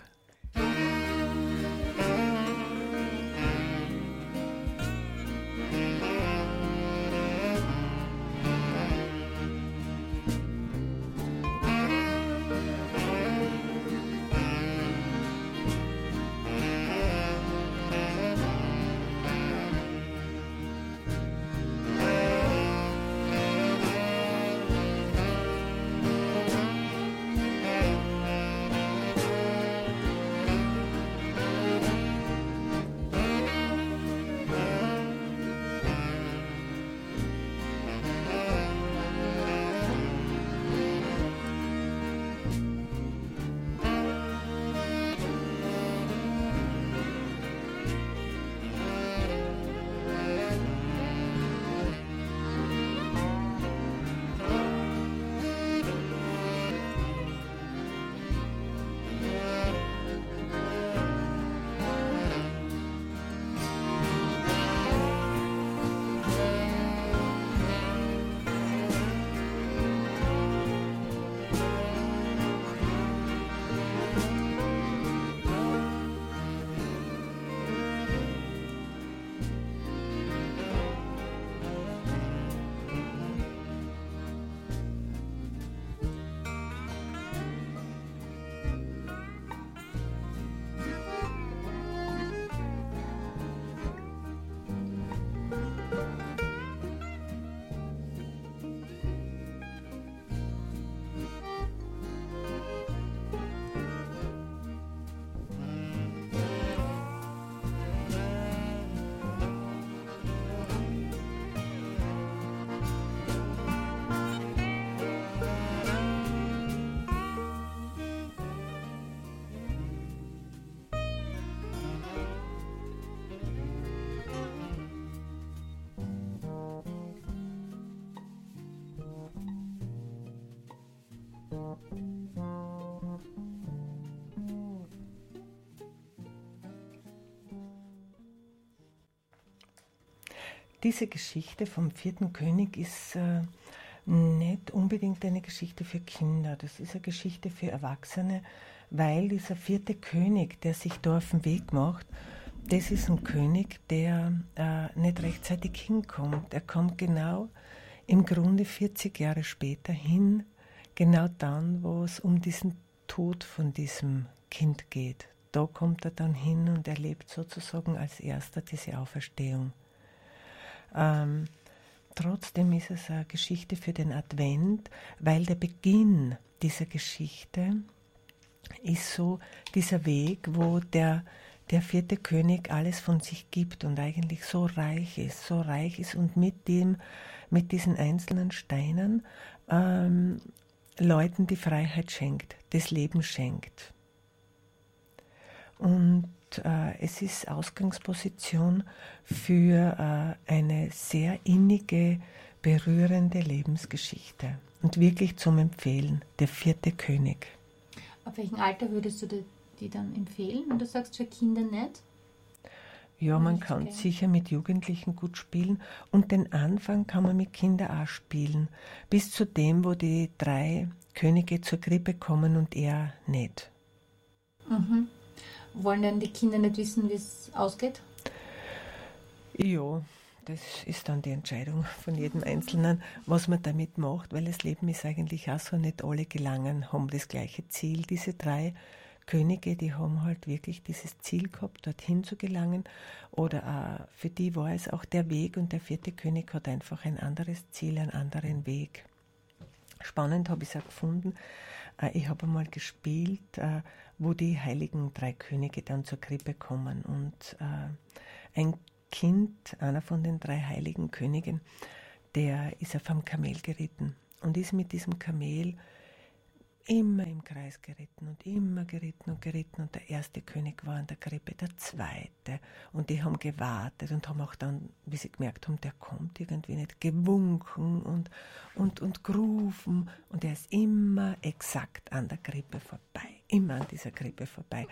Diese Geschichte vom vierten König ist äh, nicht unbedingt eine Geschichte für Kinder. Das ist eine Geschichte für Erwachsene, weil dieser vierte König, der sich da auf den Weg macht, das ist ein König, der äh, nicht rechtzeitig hinkommt. Er kommt genau im Grunde 40 Jahre später hin, genau dann, wo es um diesen Tod von diesem Kind geht. Da kommt er dann hin und erlebt sozusagen als erster diese Auferstehung. Ähm, trotzdem ist es eine Geschichte für den Advent, weil der Beginn dieser Geschichte ist so dieser Weg, wo der, der vierte König alles von sich gibt und eigentlich so reich ist, so reich ist und mit dem, mit diesen einzelnen Steinen ähm, Leuten die Freiheit schenkt, das Leben schenkt. Und äh, es ist Ausgangsposition für äh, eine sehr innige, berührende Lebensgeschichte und wirklich zum Empfehlen, der vierte König. Ab welchem Alter würdest du die, die dann empfehlen? Und du sagst für Kinder nicht? Ja, man kann gern. sicher mit Jugendlichen gut spielen und den Anfang kann man mit Kindern auch spielen, bis zu dem, wo die drei Könige zur Grippe kommen und er nicht. Mhm. Wollen dann die Kinder nicht wissen, wie es ausgeht? Ja, das ist dann die Entscheidung von jedem Einzelnen, was man damit macht, weil das Leben ist eigentlich auch so, nicht alle gelangen, haben das gleiche Ziel. Diese drei Könige, die haben halt wirklich dieses Ziel gehabt, dorthin zu gelangen. Oder auch für die war es auch der Weg und der vierte König hat einfach ein anderes Ziel, einen anderen Weg. Spannend habe ich es auch gefunden. Äh, ich habe einmal gespielt, äh, wo die heiligen drei Könige dann zur Krippe kommen. Und äh, ein Kind, einer von den drei heiligen Königen, der ist auf einem Kamel geritten und ist mit diesem Kamel immer im Kreis geritten und immer geritten und geritten und der erste König war in der Krippe, der zweite und die haben gewartet und haben auch dann, wie sie gemerkt haben, der kommt irgendwie nicht, gewunken und, und, und gerufen und er ist immer exakt an der Krippe vorbei, immer an dieser Krippe vorbei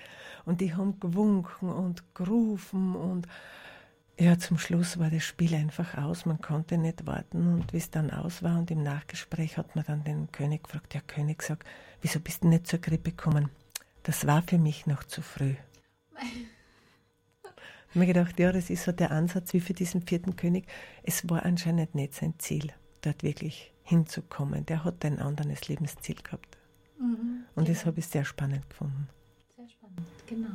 und die haben gewunken und gerufen und ja, zum Schluss war das Spiel einfach aus. Man konnte nicht warten. Und wie es dann aus war und im Nachgespräch hat man dann den König gefragt, der König sagt, wieso bist du nicht zur Grippe gekommen? Das war für mich noch zu früh. Ich habe mir gedacht, ja, das ist so der Ansatz wie für diesen vierten König. Es war anscheinend nicht sein Ziel, dort wirklich hinzukommen. Der hat ein anderes Lebensziel gehabt. Mhm, und genau. das habe ich sehr spannend gefunden. Sehr spannend, genau.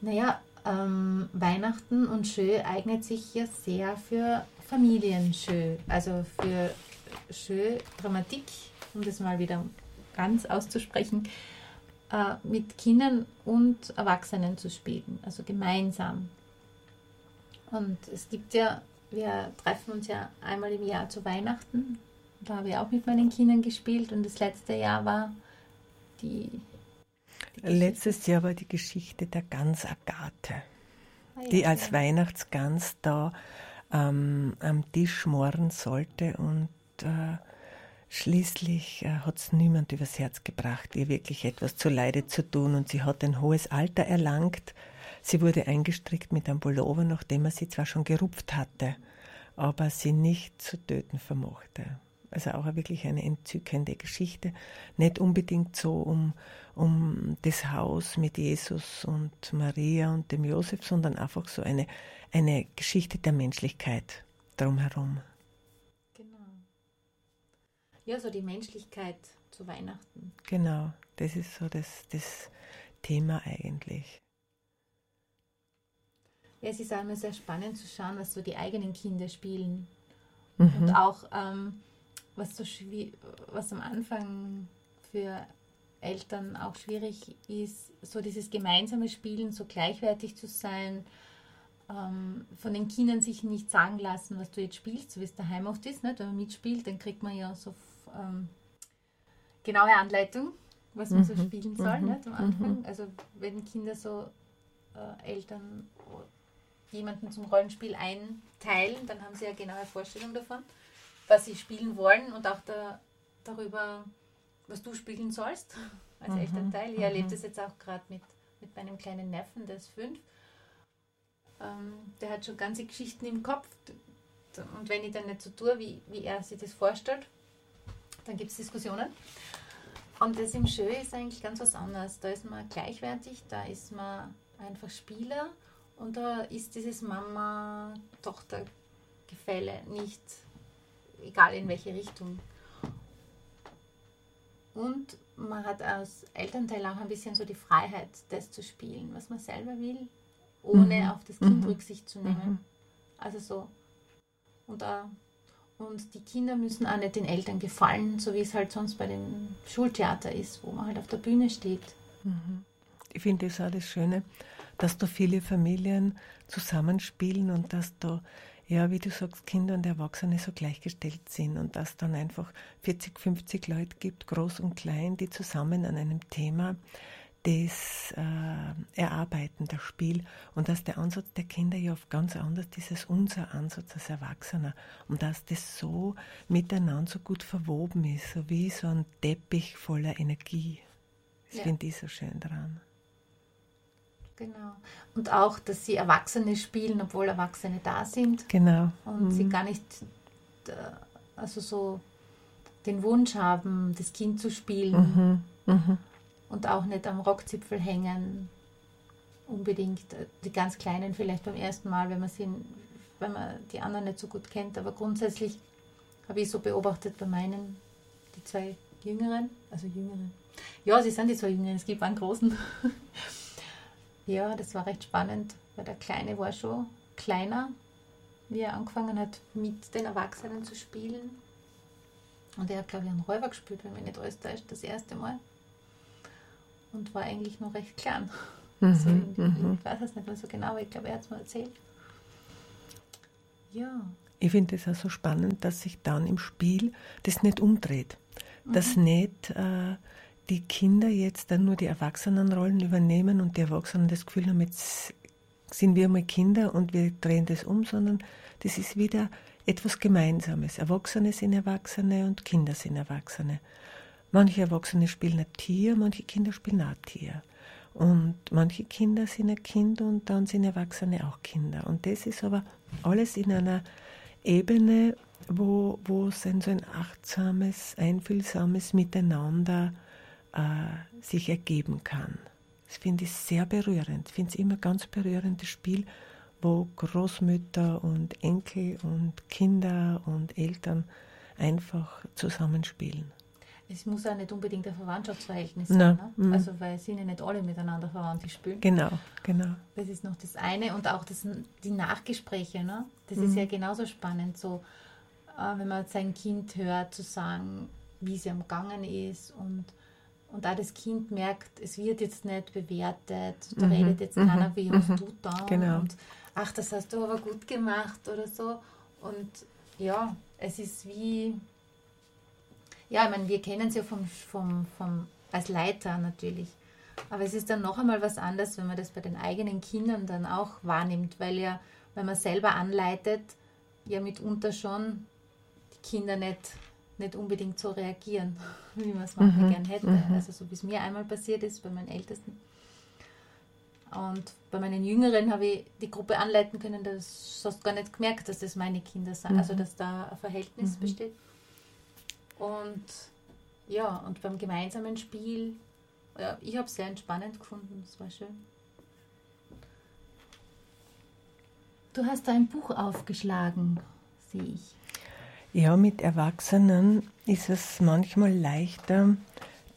Naja, ähm, Weihnachten und Schö eignet sich ja sehr für Familienschö, also für Schö Dramatik, um das mal wieder ganz auszusprechen, äh, mit Kindern und Erwachsenen zu spielen, also gemeinsam. Und es gibt ja, wir treffen uns ja einmal im Jahr zu Weihnachten. Da habe ich auch mit meinen Kindern gespielt und das letzte Jahr war die Letztes Jahr war die Geschichte der Gans Agathe, ah, ja, die als ja. Weihnachtsgans da ähm, am Tisch mohren sollte und äh, schließlich äh, hat es niemand übers Herz gebracht, ihr wirklich etwas zu Leide zu tun und sie hat ein hohes Alter erlangt. Sie wurde eingestrickt mit einem Pullover, nachdem er sie zwar schon gerupft hatte, aber sie nicht zu töten vermochte. Also auch wirklich eine entzückende Geschichte. Nicht unbedingt so um, um das Haus mit Jesus und Maria und dem Josef, sondern einfach so eine, eine Geschichte der Menschlichkeit drumherum. Ja, so die Menschlichkeit zu Weihnachten. Genau, das ist so das, das Thema eigentlich. Ja, es ist auch immer sehr spannend zu schauen, was so die eigenen Kinder spielen. Mhm. Und auch ähm, was, so was am Anfang für Eltern auch schwierig ist, so dieses gemeinsame Spielen, so gleichwertig zu sein, ähm, von den Kindern sich nicht sagen lassen, was du jetzt spielst, so wie es daheim oft ist. Nicht? Wenn man mitspielt, dann kriegt man ja so ähm, genaue Anleitung, was man mhm. so spielen soll mhm. nicht? am Anfang. Mhm. Also wenn Kinder so äh, Eltern jemanden zum Rollenspiel einteilen, dann haben sie ja genaue Vorstellung davon was sie spielen wollen und auch da, darüber, was du spielen sollst als mhm. Elternteil. Ich mhm. erlebe das jetzt auch gerade mit, mit meinem kleinen Neffen, der ist fünf. Ähm, der hat schon ganze Geschichten im Kopf. Und wenn ich dann nicht so tue, wie, wie er sich das vorstellt, dann gibt es Diskussionen. Und das im Schö ist eigentlich ganz was anderes. Da ist man gleichwertig, da ist man einfach Spieler und da ist dieses Mama-Tochter-Gefälle nicht egal in welche Richtung. Und man hat als Elternteil auch ein bisschen so die Freiheit, das zu spielen, was man selber will, ohne mhm. auf das Kind mhm. Rücksicht zu nehmen. Mhm. Also so. Und, uh, und die Kinder müssen auch nicht den Eltern gefallen, so wie es halt sonst bei dem Schultheater ist, wo man halt auf der Bühne steht. Mhm. Ich finde das auch das Schöne, dass da viele Familien zusammenspielen und dass da ja, wie du sagst, Kinder und Erwachsene so gleichgestellt sind und dass dann einfach 40, 50 Leute gibt, groß und klein, die zusammen an einem Thema das äh, Erarbeiten, das Spiel und dass der Ansatz der Kinder ja oft ganz anders ist als unser Ansatz als Erwachsener und dass das so miteinander so gut verwoben ist, so wie so ein Teppich voller Energie. Das ja. finde ich so schön dran. Genau. Und auch, dass sie Erwachsene spielen, obwohl Erwachsene da sind. Genau. Und mhm. sie gar nicht, äh, also so den Wunsch haben, das Kind zu spielen. Mhm. Mhm. Und auch nicht am Rockzipfel hängen. unbedingt äh, die ganz Kleinen vielleicht beim ersten Mal, wenn man sie, wenn man die anderen nicht so gut kennt. Aber grundsätzlich habe ich so beobachtet bei meinen, die zwei Jüngeren, also Jüngeren. Ja, sie sind die zwei Jüngeren, es gibt einen großen. ja, das war recht spannend, weil der Kleine war schon kleiner, wie er angefangen hat, mit den Erwachsenen zu spielen. Und er hat, glaube ich, einen Räuber gespielt, wenn mich nicht alles täuscht, das erste Mal. Und war eigentlich noch recht klein. Mhm, Also, mhm. ich weiß es nicht mehr so genau, aber ich glaube, er hat es mir erzählt. Ja. Ich finde es auch so spannend, dass sich dann im Spiel das nicht umdreht. Dass nicht äh, die Kinder jetzt dann nur die Erwachsenenrollen übernehmen und die Erwachsenen das Gefühl haben, jetzt sind wir mal Kinder und wir drehen das um, sondern das ist wieder etwas Gemeinsames. Erwachsene sind Erwachsene und Kinder sind Erwachsene. Manche Erwachsene spielen ein Tier, manche Kinder spielen ein Tier. Und manche Kinder sind ein Kind und dann sind Erwachsene auch Kinder. Und das ist aber alles in einer Ebene, wo, wo es ein so ein achtsames, einfühlsames Miteinander äh, sich ergeben kann. Das finde ich sehr berührend. Ich finde es immer ganz berührendes Spiel, wo Großmütter und Enkel und Kinder und Eltern einfach zusammenspielen. Es muss auch nicht unbedingt ein Verwandtschaftsverhältnis sein. mhm. Ne? Also, weil es sind ja nicht alle miteinander verwandt, die spielen. Genau, genau. Das ist noch das eine. Und auch das, die Nachgespräche, ne? das Mhm. ist ja genauso spannend, so, äh, wenn man sein Kind hört, zu sagen, wie es ihm gegangen ist und, und auch das Kind merkt, es wird jetzt nicht bewertet, da Mhm, redet jetzt mhm, keiner, wie hast mhm. du da Genau. und ach, das hast du aber gut gemacht oder so. Und ja, es ist wie, ja, ich meine, wir kennen es ja vom, vom, vom, als Leiter natürlich. Aber es ist dann noch einmal was anderes, wenn man das bei den eigenen Kindern dann auch wahrnimmt, weil ja, wenn man selber anleitet, ja mitunter schon die Kinder nicht, nicht unbedingt so reagieren, wie man es manchmal Mhm, gern hätte. mhm. Also so wie es mir einmal passiert ist bei meinen Ältesten. Und bei meinen Jüngeren habe ich die Gruppe anleiten können, das hast du gar nicht gemerkt, dass das meine Kinder sind, also Mhm. dass da ein Verhältnis Mhm. besteht. Und ja, und beim gemeinsamen Spiel, ja, ich habe es sehr entspannend gefunden, es war schön. Du hast da ein Buch aufgeschlagen, sehe ich. Ja, mit Erwachsenen ist es manchmal leichter,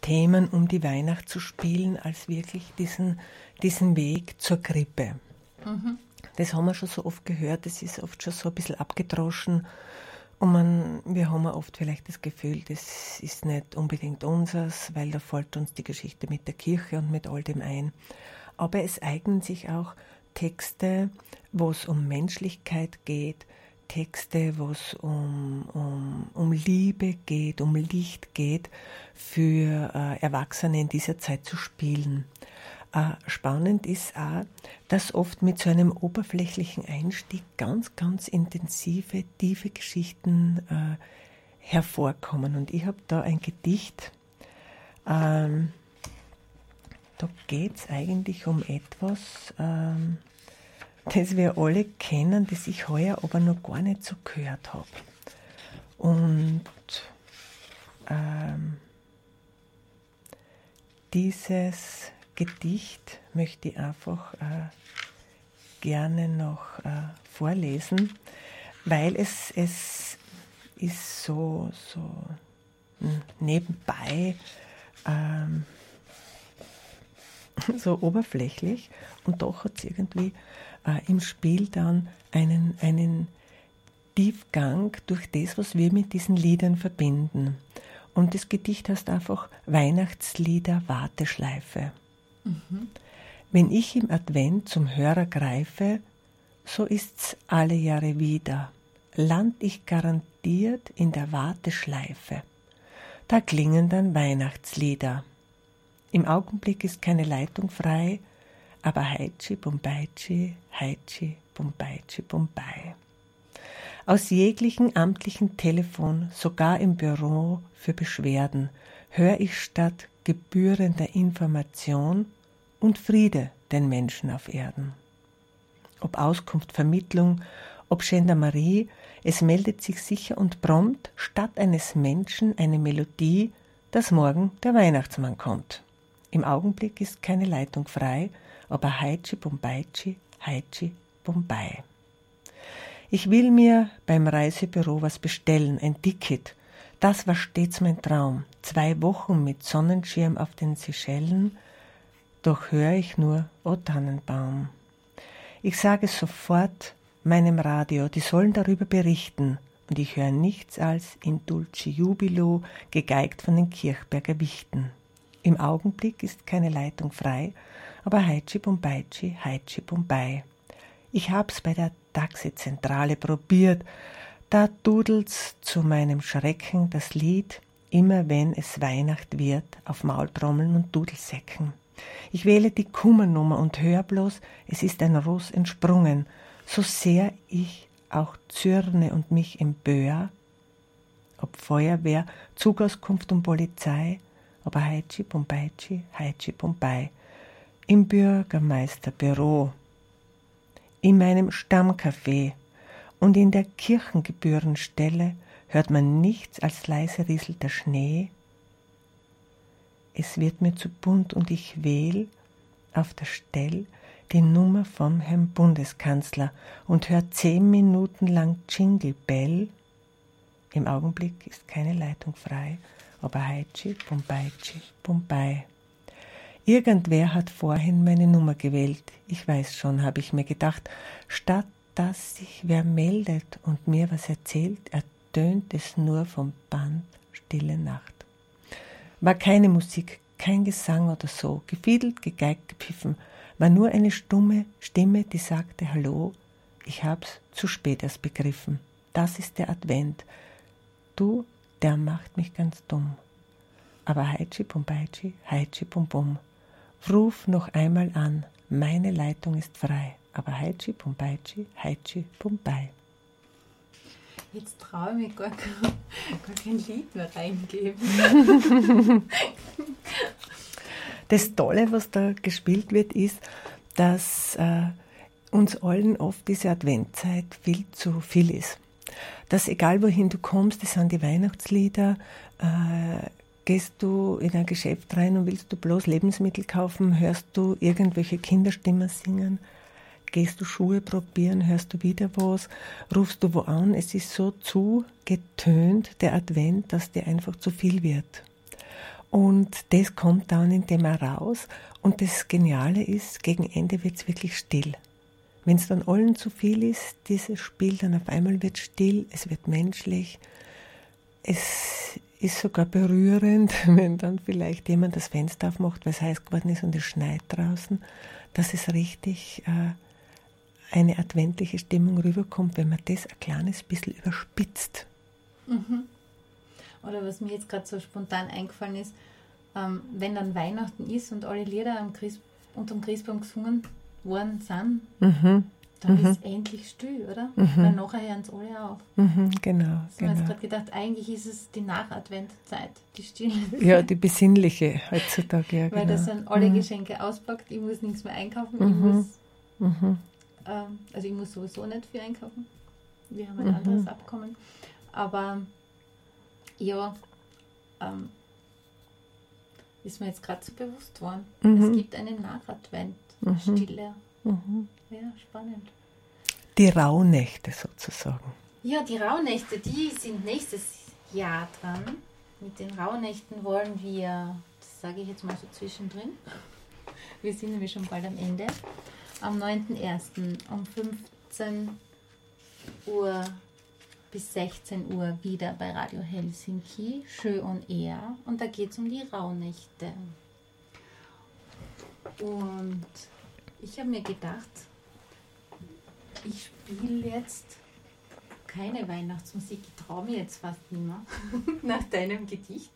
Themen um die Weihnacht zu spielen, als wirklich diesen, diesen Weg zur Krippe. Das haben wir schon so oft gehört, das ist oft schon so ein bisschen abgedroschen. Und man, wir haben oft vielleicht das Gefühl, das ist nicht unbedingt unseres, weil da fällt uns die Geschichte mit der Kirche und mit all dem ein. Aber es eignen sich auch Texte, wo es um Menschlichkeit geht, Texte, wo es um, um, um Liebe geht, um Licht geht, für äh, Erwachsene in dieser Zeit zu spielen. Spannend ist auch, dass oft mit so einem oberflächlichen Einstieg ganz, ganz intensive, tiefe Geschichten äh, hervorkommen. Und ich habe da ein Gedicht, ähm, da geht es eigentlich um etwas, ähm, das wir alle kennen, das ich heuer aber noch gar nicht so gehört habe. Und ähm, dieses Gedicht möchte ich einfach äh, gerne noch äh, vorlesen, weil es, es ist so, so nebenbei ähm, so oberflächlich und doch hat es irgendwie äh, im Spiel dann einen, einen Tiefgang durch das, was wir mit diesen Liedern verbinden. Und das Gedicht heißt einfach Weihnachtslieder Warteschleife. Wenn ich im Advent zum Hörer greife, so ist's alle Jahre wieder. Land ich garantiert in der Warteschleife. Da klingen dann Weihnachtslieder. Im Augenblick ist keine Leitung frei, aber Heitschi, Bombaichi, Heitschi, Bombaichi, Bombay. Aus jeglichen amtlichen Telefon, sogar im Büro für Beschwerden, hör ich statt gebührender Information und Friede den Menschen auf Erden. Ob Auskunft, Vermittlung, ob Gendarmerie, es meldet sich sicher und prompt statt eines Menschen eine Melodie, dass morgen der Weihnachtsmann kommt. Im Augenblick ist keine Leitung frei, aber Haitschi Bombaichi, Haitschi Bombay. Ich will mir beim Reisebüro was bestellen, ein Ticket. Das war stets mein Traum. Zwei Wochen mit Sonnenschirm auf den Seychellen, doch höre ich nur O Tannenbaum. Ich sage sofort meinem Radio, die sollen darüber berichten, und ich höre nichts als in Dulce Jubilo, gegeigt von den Kirchberger Wichten. Im Augenblick ist keine Leitung frei, aber Haitschi Bombaichi, Haitschi Bombay. Ich hab's bei der Taxizentrale probiert, da dudelt's zu meinem Schrecken das Lied, immer wenn es Weihnacht wird, auf Maultrommeln und Dudelsäcken. Ich wähle die Kummernummer und hör bloß, es ist ein Russ entsprungen, so sehr ich auch zürne und mich empöhr, ob Feuerwehr, Zugauskunft und Polizei, aber Haitschi Bombaichi, Haitschi Bombay, im Bürgermeisterbüro, in meinem Stammcafé und in der Kirchengebührenstelle hört man nichts als leise rieselt der Schnee. Es wird mir zu bunt und ich wähl auf der Stell die Nummer vom Herrn Bundeskanzler und hört zehn Minuten lang Jingle Bell. Im Augenblick ist keine Leitung frei, aber Haitschi, Bombaichi, Bombay. Irgendwer hat vorhin meine Nummer gewählt. Ich weiß schon, habe ich mir gedacht. Statt dass sich wer meldet und mir was erzählt, ertönt es nur vom Band Stille Nacht. War keine Musik, kein Gesang oder so, gefiedelt, gegeigt, gepfiffen, war nur eine stumme Stimme, die sagte Hallo, ich hab's zu spät erst begriffen. Das ist der Advent. Du, der macht mich ganz dumm. Aber Haitschi Bombaichi, Haitschi Bum Bum. Ruf noch einmal an, meine Leitung ist frei. Aber Haitschi Bombaichi, Haitschi Bombay. Jetzt traue ich mich gar kein, gar kein Lied mehr reingeben. Das Tolle, was da gespielt wird, ist, dass äh, uns allen oft diese Adventzeit viel zu viel ist. Dass egal wohin du kommst, das sind die Weihnachtslieder, äh, gehst du in ein Geschäft rein und willst du bloß Lebensmittel kaufen, hörst du irgendwelche Kinderstimmen singen, gehst du Schuhe probieren, hörst du wieder was, rufst du wo an, es ist so zugetönt, der Advent, dass dir einfach zu viel wird. Und das kommt dann in dem raus. Und das Geniale ist, gegen Ende wird es wirklich still. Wenn es dann allen zu viel ist, dieses Spiel, dann auf einmal wird still, es wird menschlich. Es ist sogar berührend, wenn dann vielleicht jemand das Fenster aufmacht, weil es heiß geworden ist und es schneit draußen, dass es richtig äh, eine adventliche Stimmung rüberkommt, wenn man das ein kleines bisschen überspitzt. Mhm. Oder was mir jetzt gerade so spontan eingefallen ist, ähm, wenn dann Weihnachten ist und alle Lieder am Christ, unterm Christbaum gesungen worden sind, Mhm. dann Mhm. ist endlich still, oder? Mhm. Weil nachher hören es alle auf. Mhm, genau. Ich habe genau. jetzt gerade gedacht, eigentlich ist es die Nachadventzeit, die Stille. Ja, die besinnliche heutzutage, ja, Weil genau. da sind alle Mhm. Geschenke auspackt, ich muss nichts mehr einkaufen, ich Mhm. muss, Mhm. Ähm, also ich muss sowieso nicht viel einkaufen. Wir haben ein Mhm. anderes Abkommen. Aber ja, ähm, ist mir jetzt gerade so bewusst worden. Mhm. Es gibt einen Nachadvent, Mhm. Stille. Mhm. Ja, spannend. Die Rauhnächte sozusagen. Ja, die Rauhnächte, die sind nächstes Jahr dran. Mit den Rauhnächten wollen wir, das sage ich jetzt mal so zwischendrin, wir sind nämlich schon bald am Ende, am 9.01. um 15 Uhr bis 16 Uhr wieder bei Radio Helsinki, Schö on Air. Und da geht es um die Rauhnächte. Und ich habe mir gedacht, ich spiele jetzt keine Weihnachtsmusik. Ich traue mir jetzt fast nicht mehr nach deinem Gedicht.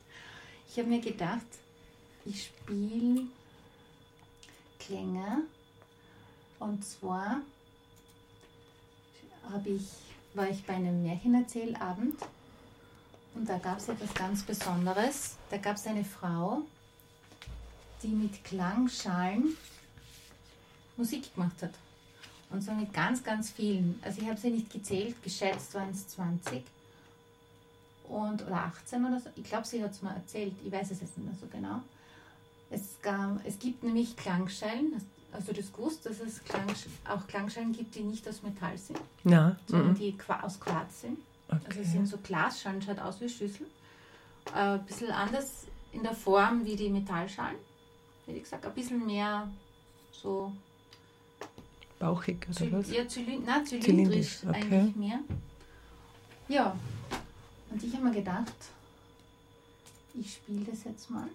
Ich habe mir gedacht, ich spiele Klänge. Und zwar ich, war ich bei einem Märchenerzählabend und da gab es etwas ganz Besonderes. Da gab es eine Frau, die mit Klangschalen Musik gemacht hat. Und so mit ganz, ganz vielen. Also ich habe sie nicht gezählt, geschätzt waren es 20 und, oder 18 oder so. Ich glaube, sie hat es mal erzählt. Ich weiß es jetzt nicht mehr so genau. Es, gab, es gibt nämlich Klangschalen, Hast du das gewusst, dass es Klang, auch Klangschalen gibt, die nicht aus Metall sind, Na, sondern mhm. die aus Quarz sind? Also es okay. sind so Glasschalen, schaut aus wie Schüssel. Äh, ein bisschen anders in der Form wie die Metallschalen. Hätte ich gesagt, ein bisschen mehr so Bauchig oder Zy was? ja, zylin nein, zylindrisch, Zylindrisch, okay. eigentlich mehr. Ja, und ich habe mir gedacht, ich spiele das jetzt mal.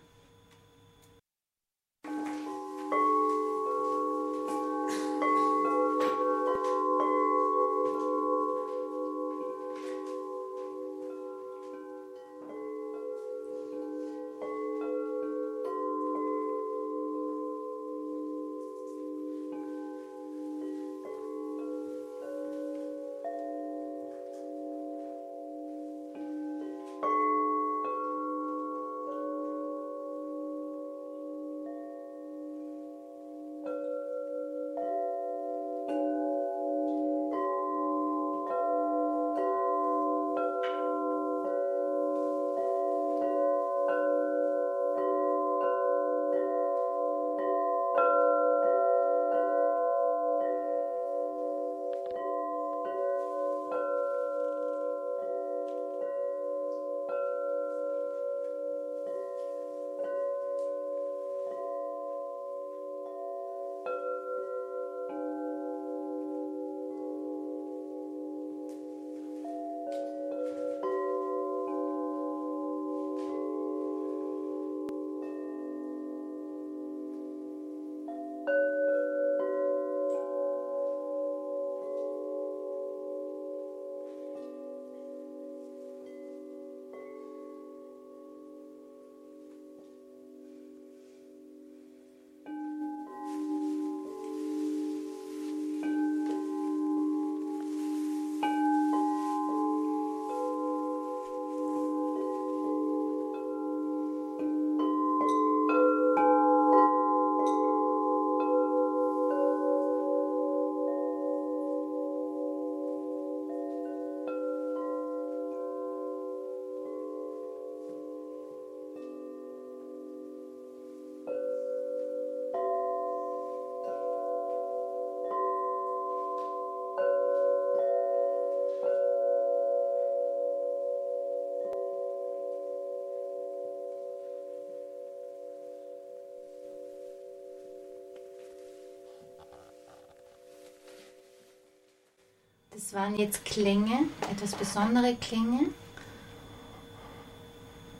Das waren jetzt Klänge, etwas besondere Klänge.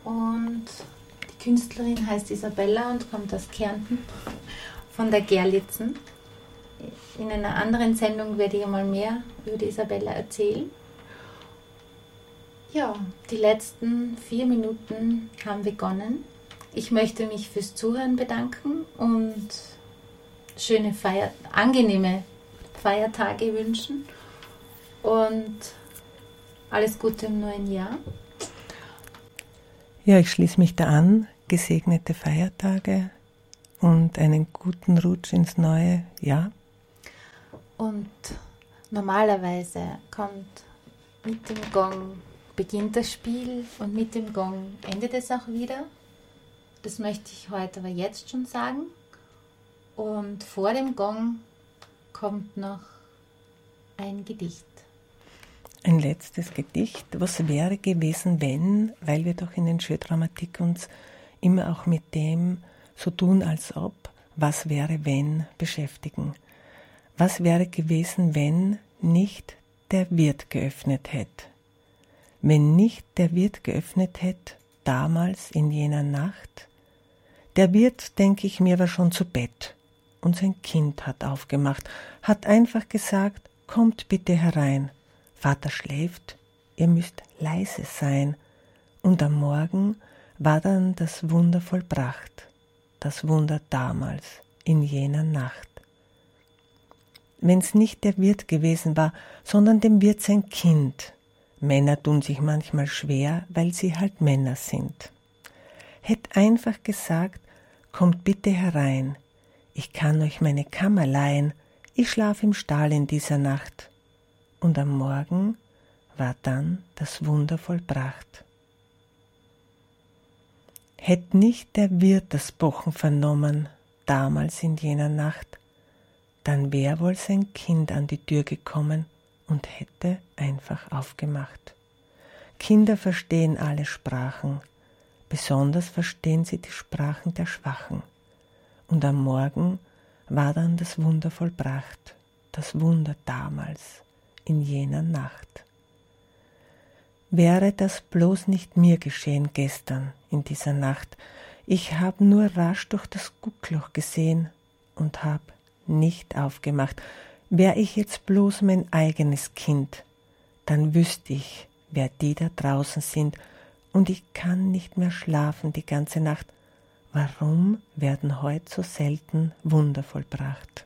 Und die Künstlerin heißt Isabella und kommt aus Kärnten von der Gerlitzen. In einer anderen Sendung werde ich einmal mehr über die Isabella erzählen. Ja, die letzten vier Minuten haben begonnen. Ich möchte mich fürs Zuhören bedanken und schöne Feier angenehme Feiertage wünschen und alles Gute im neuen Jahr. Ja, ich schließe mich da an. Gesegnete Feiertage und einen guten Rutsch ins neue Jahr. Und normalerweise kommt mit dem Gong beginnt das Spiel und mit dem Gong endet es auch wieder. Das möchte ich heute aber jetzt schon sagen. Und vor dem Gong kommt noch ein Gedicht. Ein letztes Gedicht. Was wäre gewesen, wenn, weil wir doch in den Schödramatik uns immer auch mit dem so tun, als ob, was wäre, wenn beschäftigen. Was wäre gewesen, wenn nicht der Wirt geöffnet hätte? Wenn nicht der Wirt geöffnet hätte, damals in jener Nacht? Der Wirt, denke ich mir, war schon zu Bett und sein Kind hat aufgemacht, hat einfach gesagt, kommt bitte herein. Vater schläft, ihr müsst leise sein. Und am Morgen war dann das Wunder vollbracht, das Wunder damals, in jener Nacht. Wenn's nicht der Wirt gewesen war, sondern dem Wirt sein Kind. Männer tun sich manchmal schwer, weil sie halt Männer sind. Hätt einfach gesagt, kommt bitte herein, ich kann euch meine Kammer leihen, ich schlaf im Stall in dieser Nacht. Und am Morgen war dann das Wunder vollbracht. Hätt nicht der Wirt das Pochen vernommen, damals in jener Nacht, dann wäre wohl sein Kind an die Tür gekommen und hätte einfach aufgemacht. Kinder verstehen alle Sprachen, besonders verstehen sie die Sprachen der Schwachen. Und am Morgen war dann das Wunder vollbracht, das Wunder damals, in jener Nacht. Wäre das bloß nicht mir geschehen gestern in dieser Nacht, ich hab nur rasch durch das Guckloch gesehen und hab nicht aufgemacht. Wär ich jetzt bloß mein eigenes Kind, dann wüsst ich, wer die da draußen sind, und ich kann nicht mehr schlafen die ganze Nacht. Warum werden heut so selten Wunder vollbracht?